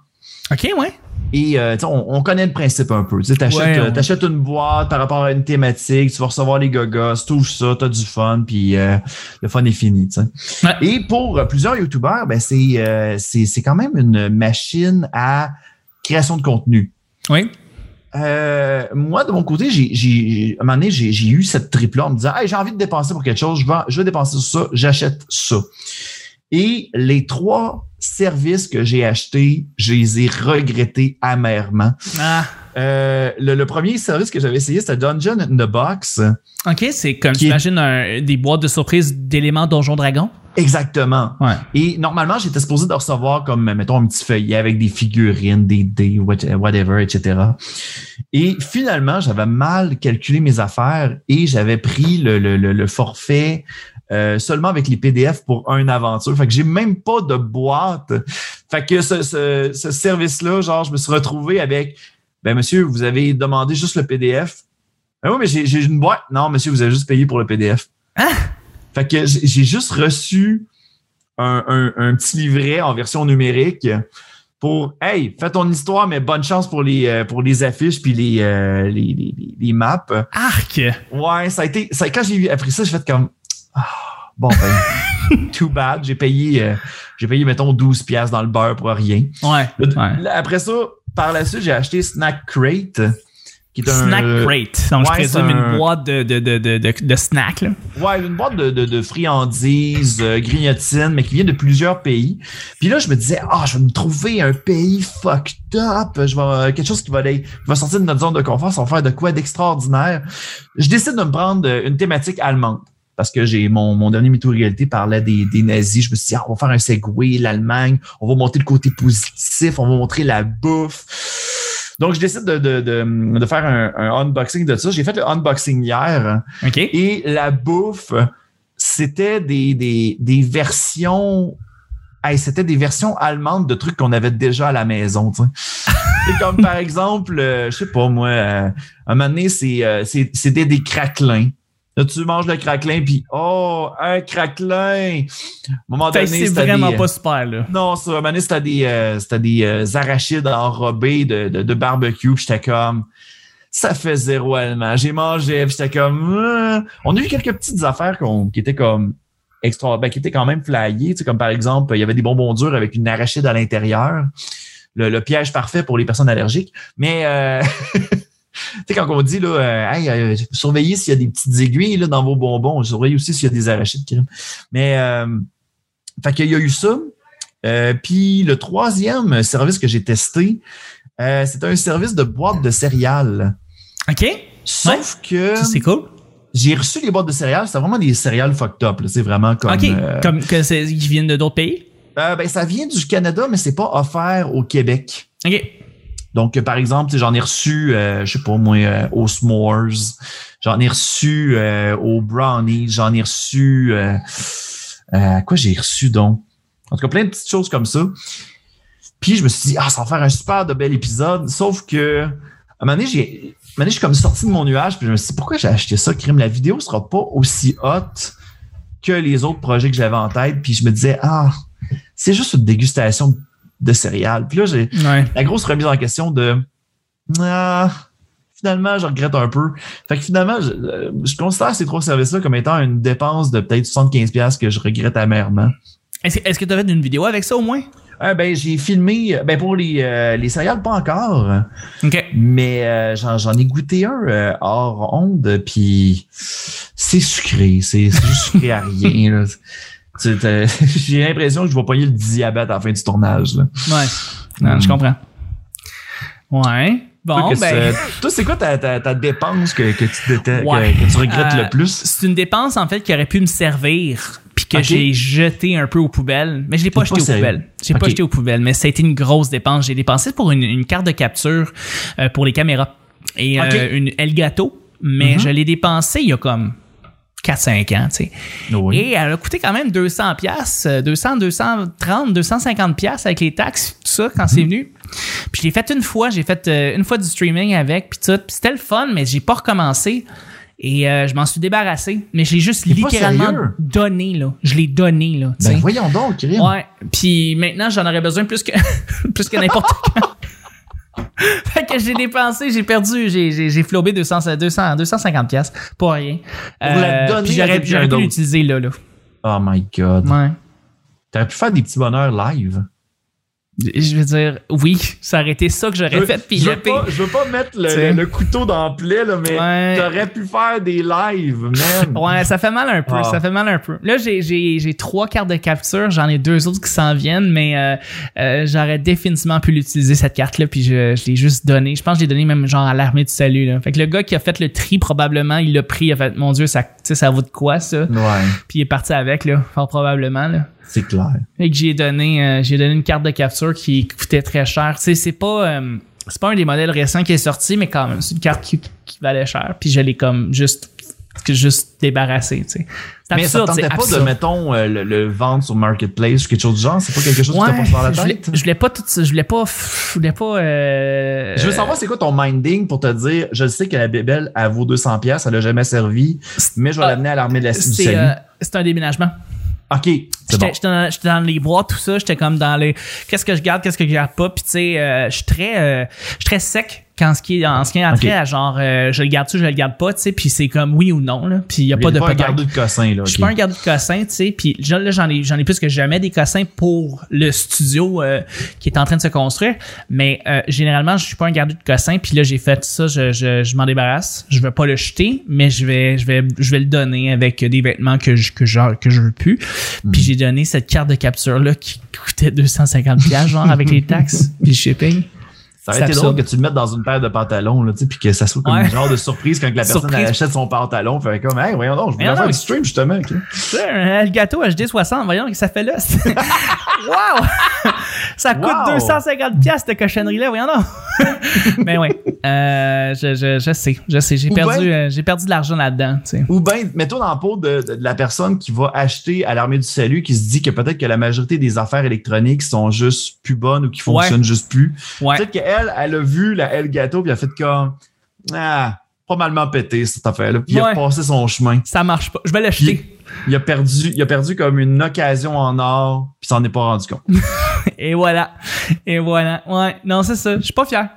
ok ouais, Et euh, tu on, on connaît le principe un peu. Tu sais, t'achètes, Ouais, euh, on- t'achètes une boîte par rapport à une thématique, tu vas recevoir les gogos, touche ça, t'as du fun, puis euh, le fun est fini. tu. Ouais. Et pour plusieurs youtubeurs, ben c'est, euh, quand même une machine à création de contenu. oui, moi, de mon côté, j'ai, à un moment donné, j'ai, eu cette triple-là en me disant, hey, j'ai envie de dépenser pour quelque chose, je vais, je vais dépenser sur ça, j'achète ça. Et les trois services que j'ai achetés, je les ai regrettés amèrement. ah, Euh, le, le premier service que j'avais essayé, c'était Dungeon in the Box. ok, c'est comme est- j'imagine des boîtes de surprise d'éléments Donjon Dragon. Exactement. Ouais. Et normalement, j'étais supposé de recevoir comme, mettons, un petit feuillet avec des figurines, des dés, what- whatever, etc. Et finalement, j'avais mal calculé mes affaires et j'avais pris le, le, le, le forfait euh, seulement avec les PDF pour une aventure. Fait que j'ai même pas de boîte. Fait que ce, ce, ce service-là, genre, je me suis retrouvé avec, ben monsieur, vous avez demandé juste le PDF. Ben oui, mais j'ai j'ai une boîte. Non, monsieur, vous avez juste payé pour le PDF. Hein? Fait que j'ai juste reçu un, un, un petit livret en version numérique pour Hey, fais ton histoire, mais bonne chance pour les euh, pour les affiches puis les, euh, les, les, les- les maps. Arc. Ouais, ça a été. Ça, quand j'ai appris ça, j'ai fait comme Ah, bon ben too bad. J'ai payé euh, j'ai payé, mettons, 12 piastres dans le beurre pour rien. Ouais. Après ça, par la suite, j'ai acheté Snack Crate. Qui est un, Snack crate. Donc, ouais, je présume c'est un- une boîte de, de, de, de, de, snacks, là. Ouais, une boîte de, de, friandises, euh, grignotines, mais qui vient de plusieurs pays. Puis là, je me disais, ah, je vais me trouver un pays fucked up. Je vais euh, quelque chose qui va aller, qui va sortir de notre zone de confort, ça va faire de quoi d'extraordinaire. Je décide de me prendre une thématique allemande. Parce que j'ai mon, mon dernier mytho réalité parlait des, des nazis. Je me suis dit, ah, on va faire un segway, l'Allemagne, on va monter le côté positif, on va montrer la bouffe. Donc, je décide de, de, de, de faire un, un unboxing de ça. J'ai fait le unboxing hier. OK. Et la bouffe, c'était des, des, des versions. Hey, c'était des versions allemandes de trucs qu'on avait déjà à la maison. C'est comme par exemple, euh, je sais pas moi, euh, un moment donné, c'est, euh, c'est- c'était des craquelins. Là, tu manges le craquelin, puis oh, un craquelin! À un moment donné, c'est vraiment pas super, là. Non, ça, à un moment donné, c'était des, euh, des euh, arachides enrobés de, de, de barbecue, j'étais comme ça fait zéro allemand. J'ai mangé, j'étais comme euh. on a eu quelques petites affaires qui étaient comme extra ben, qui étaient quand même flyées, tu sais, comme par exemple, il y avait des bonbons durs avec une arachide à l'intérieur. Le, piège parfait pour les personnes allergiques. Mais euh, tu sais, quand on dit là, euh, hey, surveillez s'il y a des petites aiguilles là, dans vos bonbons, surveillez aussi s'il y a des arachides. Mais euh, fait qu'il y a eu ça. Puis le troisième service que j'ai testé, c'est un service de boîte de céréales. OK. Sauf que. C'est cool. J'ai reçu les boîtes de céréales, c'était vraiment des céréales fucked up. C'est vraiment comme. OK. Euh, comme que qui viennent de d'autres pays? Euh, ben, ça vient du Canada, mais c'est pas offert au Québec. OK. Donc, par exemple, j'en ai reçu, euh, je sais pas moi, euh, aux s'mores, j'en ai reçu aux brownies, j'en ai reçu. quoi j'ai reçu donc? En tout cas, plein de petites choses comme ça. Puis je me suis dit, ah, ça va faire un super de bel épisode. Sauf que, à un moment donné, je suis comme sorti de mon nuage, puis je me suis dit, pourquoi j'ai acheté ça, crime? La vidéo sera pas aussi haute que les autres projets que j'avais en tête. Puis je me disais, ah, c'est juste une dégustation de céréales. Puis là, j'ai la grosse remise en question de, ah, finalement, je regrette un peu. Fait que finalement, je, je considère ces trois services-là comme étant une dépense de peut-être 75$ que je regrette amèrement. Est-ce est que tu avais une vidéo avec ça au moins? Ah, ben, j'ai filmé, ben, pour les, euh, les céréales, pas encore. Mais euh, j'en ai goûté un euh, hors onde, puis c'est sucré. C'est juste sucré à rien. j'ai l'impression que je vais payer le diabète à la fin du tournage. Là. Ouais. je comprends. Ouais. Bon, ben. Toi, c'est quoi ta, ta, ta, dépense que, que, tu, que, tu regrettes le plus? C'est une dépense, en fait, qui aurait pu me servir puis que j'ai jeté un peu aux poubelles. Mais je l'ai pas jeté aux poubelles. J'ai pas jeté aux poubelles, mais ça a été une grosse dépense. J'ai dépensé pour une, carte de capture euh, pour les caméras et euh, une Elgato, mais mm-hmm. je l'ai dépensé il y a comme 4-5 ans, tu sais. Et elle a coûté quand même 200 pièces, 200, 230, 250 pièces avec les taxes, tout ça quand c'est mm-hmm. venu. Puis je l'ai fait une fois, j'ai fait euh, une fois du streaming avec puis tout, puis c'était le fun, mais j'ai pas recommencé. Et euh, je m'en suis débarrassé, mais j'ai juste littéralement donné là. Je l'ai donné là. Ben voyons donc. Ouais. Puis maintenant j'en aurais besoin plus que plus que n'importe quand. fait que j'ai dépensé, j'ai perdu, j'ai flobé 200 200 250 pièces pour rien. Euh, j'aurais pu l'utiliser là là. Oh my god. Ouais. T'aurais pu faire des petits bonheurs live. Je veux dire, oui, ça aurait été ça que j'aurais fait. Puis je, veux pas, je veux pas mettre le, couteau dans le plaie, là, mais t'aurais pu faire des lives, man. Ouais, ça fait mal un peu. Ça ah. fait mal un peu. Là, j'ai trois cartes de capture. J'en ai deux autres qui s'en viennent, mais euh, euh, j'aurais définitivement pu l'utiliser, cette carte-là, puis je, je l'ai juste donné. Je pense que j'ai donné même genre à l'armée du salut. Là. Fait que le gars qui a fait le tri, probablement, il l'a pris. Il a fait, mon Dieu, ça, ça vaut de quoi, ça? Ouais. Puis il est parti avec, là, fort probablement. Là. C'est clair. Et que j'ai donné, euh, j'ai donné une carte de capture qui coûtait très cher. Tu sais, c'est pas, euh, c'est pas un des modèles récents qui est sorti, mais quand même, c'est une carte qui, valait cher. Puis je l'ai comme juste, juste débarrassé, tu sais. C'est mais absurde, ça tentait pas de, mettons, euh, le, vendre sur Marketplace ou quelque chose du genre? C'est pas quelque chose qui t'a passé dans la tête? Je voulais pas tout Je voulais pas... Je voulais pas... Je veux savoir c'est quoi ton minding pour te dire, je sais que la bébelle, elle vaut 200 pièces, elle a jamais servi, mais je vais l'amener à l'armée de la C'est un déménagement. OK. J'étais bon. dans, les bois, tout ça. J'étais comme dans les. Qu'est-ce que je garde, qu'est-ce que je garde pas. Puis tu sais, euh, je suis très, euh, je suis très sec quand ce qui est en ce qui est entré à genre euh, je le garde tu je le garde pas tu sais puis c'est comme oui ou non là. Puis il y a pas de pas un garde de cossin là je suis pas un garde de cossin tu sais puis là j'en ai j'en ai plus que jamais des cossins pour le studio euh, qui est en train de se construire. Mais euh, généralement je suis pas un garde de cossin puis là j'ai fait ça je, je, je m'en débarrasse. Je vais pas le jeter mais je vais je vais je vais le donner avec des vêtements que je que je que je veux plus. Puis hmm. j'ai donné cette carte de capture là qui coûtait 250 genre avec les taxes puis le shipping ça aurait été drôle que tu le mettes dans une paire de pantalons, là, puis que ça soit comme une genre de surprise quand la personne achète son pantalon. Fait comme, hey, voyons donc, je voulais faire du stream, justement. Okay. Un gâteau HD60, voyons, que ça fait là. wow! Ça coûte 250 pièces cette cochonnerie-là, voyons donc. Mais oui, euh, je, je, je, sais, je sais, j'ai perdu, euh, j'ai perdu de l'argent là-dedans, tu sais. Ou bien, mets-toi dans la peau de, de, la personne qui va acheter à l'armée du salut, qui se dit que peut-être que la majorité des affaires électroniques sont juste plus bonnes ou qui fonctionnent juste plus. Ouais. Peut-être elle, elle a vu la El Gato puis elle a fait comme Ah, pas mal pété, cette affaire-là. Puis il a passé son chemin. Ça marche pas. Je vais l'acheter. Il, a perdu, il a perdu comme une occasion en or, puis s'en est pas rendu compte. Et voilà. Et voilà. Ouais. Non, c'est ça. Je suis pas fier.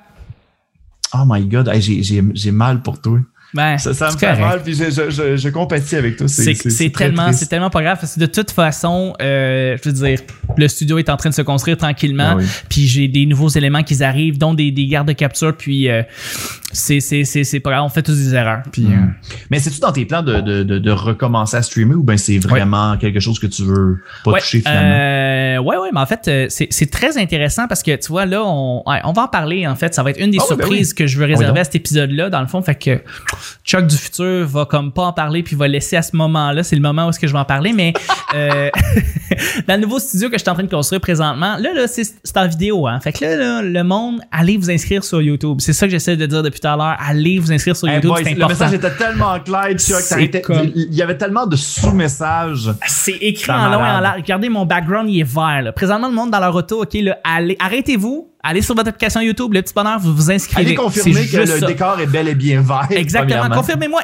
Oh my god, j'ai mal pour toi. Ben, ça, ça me fait mal, puis je, je, je, compatis avec toi. C'est tellement, c'est tellement pas grave parce que de toute façon, euh, je veux dire, le studio est en train de se construire tranquillement, ah puis j'ai des nouveaux éléments qui arrivent, dont des, des gardes de capture, puis euh, c'est c'est pas grave, on fait tous des erreurs. Puis, mm. euh, Mais c'est-tu dans tes plans de, de, de, de, recommencer à streamer ou ben c'est vraiment quelque chose que tu veux pas toucher finalement? Euh, ouais, ouais, mais en fait, euh, c'est très intéressant parce que tu vois, là, on, on va en parler en fait. Ça va être une des ah ben surprises que je veux réserver à cet épisode-là, dans le fond. Fait que Chuck du futur va comme pas en parler puis va laisser à ce moment-là. C'est le moment où est-ce que je vais en parler. Mais euh, dans le nouveau studio que je suis en train de construire présentement, là, là c'est en vidéo. Hein. Fait que là, le monde, allez vous inscrire sur YouTube. C'est ça que j'essaie de dire depuis tout à l'heure. Allez vous inscrire sur YouTube. c'est important. Le message était tellement clair, Chuck. Comme... Il y avait tellement de sous-messages. C'est écrit en long et en large. Regardez, mon background, il est vert. Là. Présentement, le monde dans leur auto, OK, là, allez, arrêtez-vous allez sur votre application YouTube, le petit bonheur, vous vous inscrivez. Allez confirmer que le décor est bel et bien vert. Exactement. Confirmez-moi.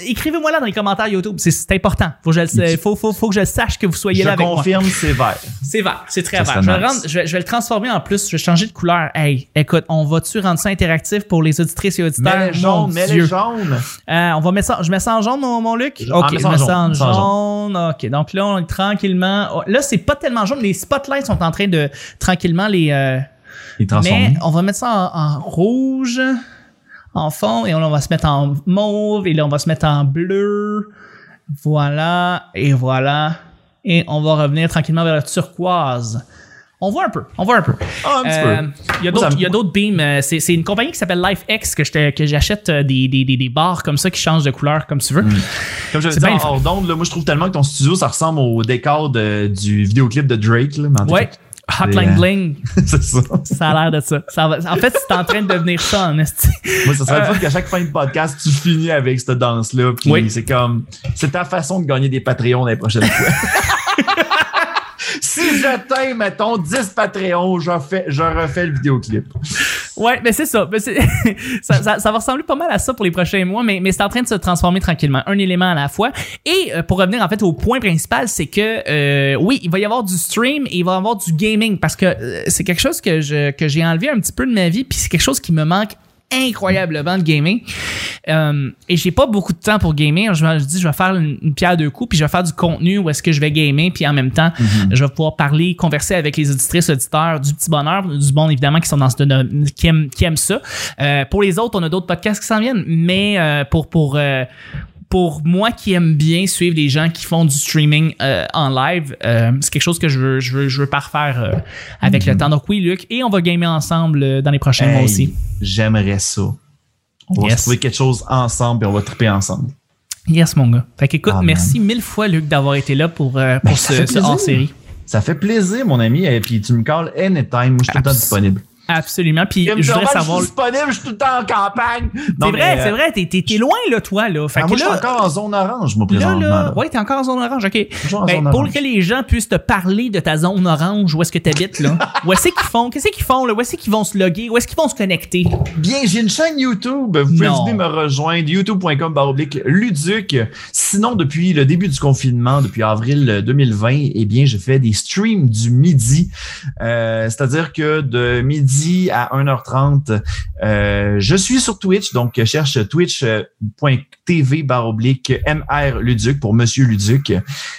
Écrivez-moi là dans les commentaires YouTube. C'est important. Faut que, je, faut, faut, faut que je sache que vous soyez là avec moi. Je confirme, c'est vert. C'est vert. C'est très vert. Je vais, rendre, je, vais, je vais, le transformer en plus. Je vais changer de couleur. Hey, écoute, on va-tu rendre ça interactif pour les auditrices et auditeurs? Mets les jaunes, mets les jaunes. Euh, on va mettre ça, je mets ça en jaune, mon, mon Luc? Ok, je mets ça en jaune. Ok, donc là, on tranquillement. Oh, là, c'est pas tellement jaune. Les spotlights sont en train de tranquillement les. Euh, mais on va mettre ça en, rouge en fond et on va se mettre en mauve et là on va se mettre en bleu. Voilà et voilà. Et on va revenir tranquillement vers la turquoise. On voit un peu, on voit un peu. Ah, un euh, Il y a d'autres beams. Euh, c'est une compagnie qui s'appelle LifeX que j'achète euh, des, des, des, barres comme ça qui changent de couleur comme tu veux. Hmm. Comme je disais hors d'onde, moi je trouve tellement que ton studio ça ressemble au décor du vidéoclip de Drake. Là, ouais. Hotline Bling. c'est ça. Ça a l'air de ça. ça en fait, c'est en train de devenir ça, en esti. Moi, ça serait le fun qu'à chaque fin de podcast, tu finis avec cette danse-là. oui. c'est comme, c'est ta façon de gagner des Patreons les prochaines fois. si j'atteins, mettons, 10 Patreons, je refais, je refais le vidéoclip. Ouais, mais c'est ça. ça, ça, ça, va ressembler pas mal à ça pour les prochains mois, mais, mais c'est en train de se transformer tranquillement, un élément à la fois. Et euh, pour revenir en fait au point principal, c'est que euh, oui, il va y avoir du stream et il va y avoir du gaming parce que euh, c'est quelque chose que j'ai enlevé un petit peu de ma vie, puis c'est quelque chose qui me manque incroyablement de gaming. Euh, et j'ai pas beaucoup de temps pour gamer. Je me dis, je vais faire une, pierre deux coups, puis je vais faire du contenu où est-ce que je vais gamer, puis en même temps, mhm. je vais pouvoir parler, converser avec les auditrices, auditeurs du petit bonheur, du bon évidemment qui sont dans ce qui aiment, qui aiment ça. Euh, pour les autres, on a d'autres podcasts qui s'en viennent, mais euh, pour pour euh, pour moi qui aime bien suivre les gens qui font du streaming euh, en live, euh, c'est quelque chose que je veux, je veux, je veux parfaire euh, avec le mhm. temps. Donc oui, Luc, et on va gamer ensemble dans les prochains mois aussi. J'aimerais ça. On va trouver quelque chose ensemble et on va triper ensemble. Yes, mon gars. Fait qu'écoute, ah, merci mille fois, Luc, d'avoir été là pour, pour ben, ce, ce hors-série. Ça fait plaisir, mon ami. Et puis tu me calls anytime. Moi, je suis tout le temps disponible. Absolument. Puis je voudrais savoir. Je suis disponible, je suis tout le temps en campagne. C'est vrai, c'est vrai. T'es, t'es, loin, là, toi, là. Fait ah, moi, je suis encore en zone orange, moi, présentement. Là, là, ouais, t'es encore en zone orange, OK. Ben, pour que les gens puissent te parler de ta zone orange, où est-ce que t'habites, là? où est-ce qu'ils font? Qu'est-ce qu'ils font, là? Où est-ce qu'ils vont se loguer? Où est-ce qu'ils vont se connecter? Bien, j'ai une chaîne YouTube. Vous pouvez venir me rejoindre. youtube.com baroblique Luduc. Sinon, depuis le début du confinement, depuis avril 2020, eh bien, je fais des streams du midi. Euh, c'est-à-dire que de midi à 1h 30 euh, je suis sur Twitch, donc cherche twitch.tv baroblique MR Luduc pour Monsieur Luduc.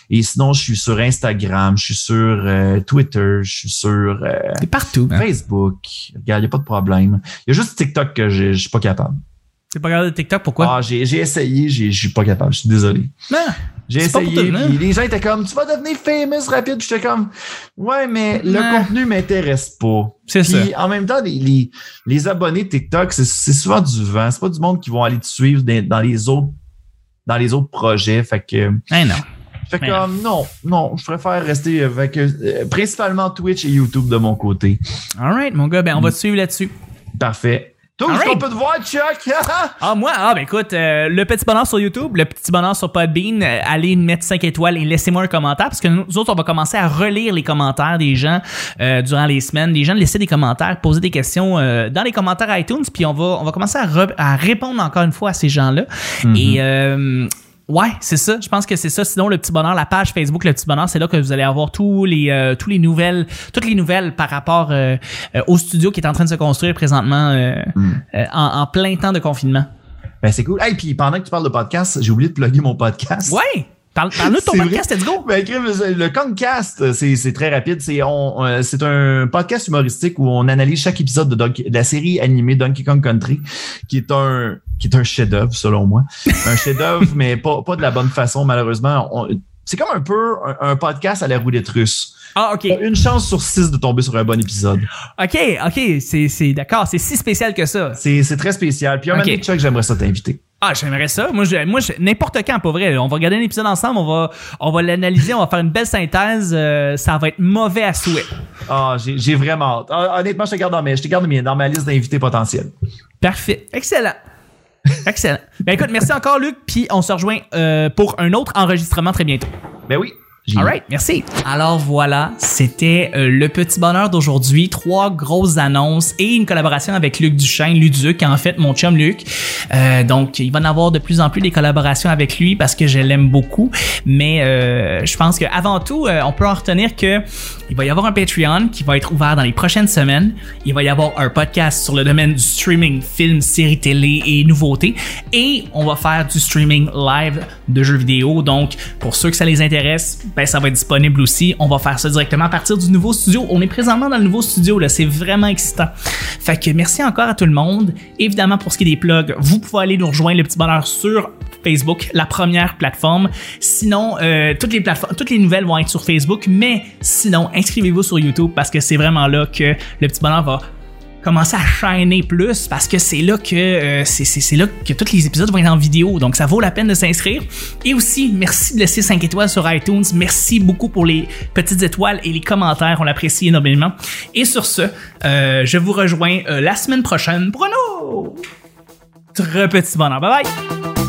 Et sinon, je suis sur Instagram, je suis sur euh, Twitter, je suis sur euh, partout, hein? Facebook. Regarde, il n'y a pas de problème. Il y a juste TikTok que je suis pas capable. Tu pas regardé TikTok, pourquoi? Ah, j'ai essayé, je suis pas capable, je suis désolé. J'ai essayé, puis les gens étaient comme, tu vas devenir famous rapide, puis j'étais comme, ouais, mais le contenu m'intéresse pas. C'est ça. en même temps, les, les, abonnés TikTok, c'est souvent du vent. C'est pas du monde qui vont aller te suivre dans les autres, dans les autres projets. Fait que. Eh non. Fait comme, non, non, je préfère rester avec euh, principalement Twitch et YouTube de mon côté. Alright, mon gars, ben on va te suivre là-dessus. Parfait. Toi, est-ce qu'on peut te voir, Chuck? ah, moi? Ah, ben écoute, euh, le petit bonheur sur YouTube, le petit bonheur sur Podbean, euh, allez mettre 5 étoiles et laissez-moi un commentaire parce que nous autres, on va commencer à relire les commentaires des gens euh, durant les semaines. Les gens laisser des commentaires, poser des questions dans les commentaires iTunes, puis on va, on va commencer à, répondre encore une fois à ces gens-là. Mm-hmm. Et Ouais, c'est ça. Je pense que c'est ça. Sinon, le petit bonheur, la page Facebook, le petit bonheur, c'est là que vous allez avoir tous les, euh, tous les nouvelles, toutes les nouvelles par rapport euh, euh, au studio qui est en train de se construire présentement mm. en, plein temps de confinement. Ben c'est cool. Et puis pendant que tu parles de podcast, j'ai oublié de plugger mon podcast. Ouais. Parle-nous de ton podcast, let's go! Ben, le Concast, c'est très rapide. C'est on, c'est un podcast humoristique où on analyse chaque épisode de, de, la série animée Donkey Kong Country, qui est un qui est un chef-d'œuvre selon moi. un chef-d'œuvre, mais pas, pas de la bonne façon, malheureusement. C'est comme un peu un, podcast à la roulette russe. Ah, ok. Une chance sur six de tomber sur un bon épisode. Ok, ok, c'est d'accord, c'est si spécial que ça. C'est très spécial. Puis un okay. moment j'aimerais ça t'inviter. Ah, j'aimerais ça. Moi, je, moi n'importe quand, pour vrai. On va regarder un épisode ensemble, on va, on va l'analyser, on va faire une belle synthèse. Euh, ça va être mauvais à souhait. Ah, j'ai vraiment hâte. Ah, honnêtement, je te garde dans, mes, je te garde dans ma liste d'invités potentiels. Parfait. Excellent. Excellent. Ben écoute, merci encore, Luc. Puis on se rejoint euh, pour un autre enregistrement très bientôt. Ben oui. Alright, merci. Alors voilà, c'était euh, le petit bonheur d'aujourd'hui. Trois grosses annonces et une collaboration avec Luc Duchesne, Luduc, en fait, mon chum Luc. Euh, donc, il va en avoir de plus en plus des collaborations avec lui parce que je l'aime beaucoup. Mais euh, je pense qu'avant tout, euh, on peut en retenir que il va y avoir un Patreon qui va être ouvert dans les prochaines semaines. Il va y avoir un podcast sur le domaine du streaming, film, séries télé et nouveautés. Et on va faire du streaming live de jeux vidéo. Donc, pour ceux que ça les intéresse, ben, ça va être disponible aussi. On va faire ça directement à partir du nouveau studio. On est présentement dans le nouveau studio, là. C'est vraiment excitant. Fait merci encore à tout le monde. Évidemment, pour ce qui est des plugs, vous pouvez aller nous rejoindre le petit bonheur sur Facebook, la première plateforme. Sinon, euh, toutes les toutes les nouvelles vont être sur Facebook, mais sinon, inscrivez-vous sur YouTube parce que c'est vraiment là que le petit bonheur va commencer à shiner plus parce que c'est là que euh, c'est là que tous les épisodes vont être en vidéo. Donc ça vaut la peine de s'inscrire. Et aussi merci de laisser 5 étoiles sur iTunes. Merci beaucoup pour les petites étoiles et les commentaires. On l'apprécie énormément. Et sur ce euh, je vous rejoins euh, la semaine prochaine pour un petit bonheur. Bye bye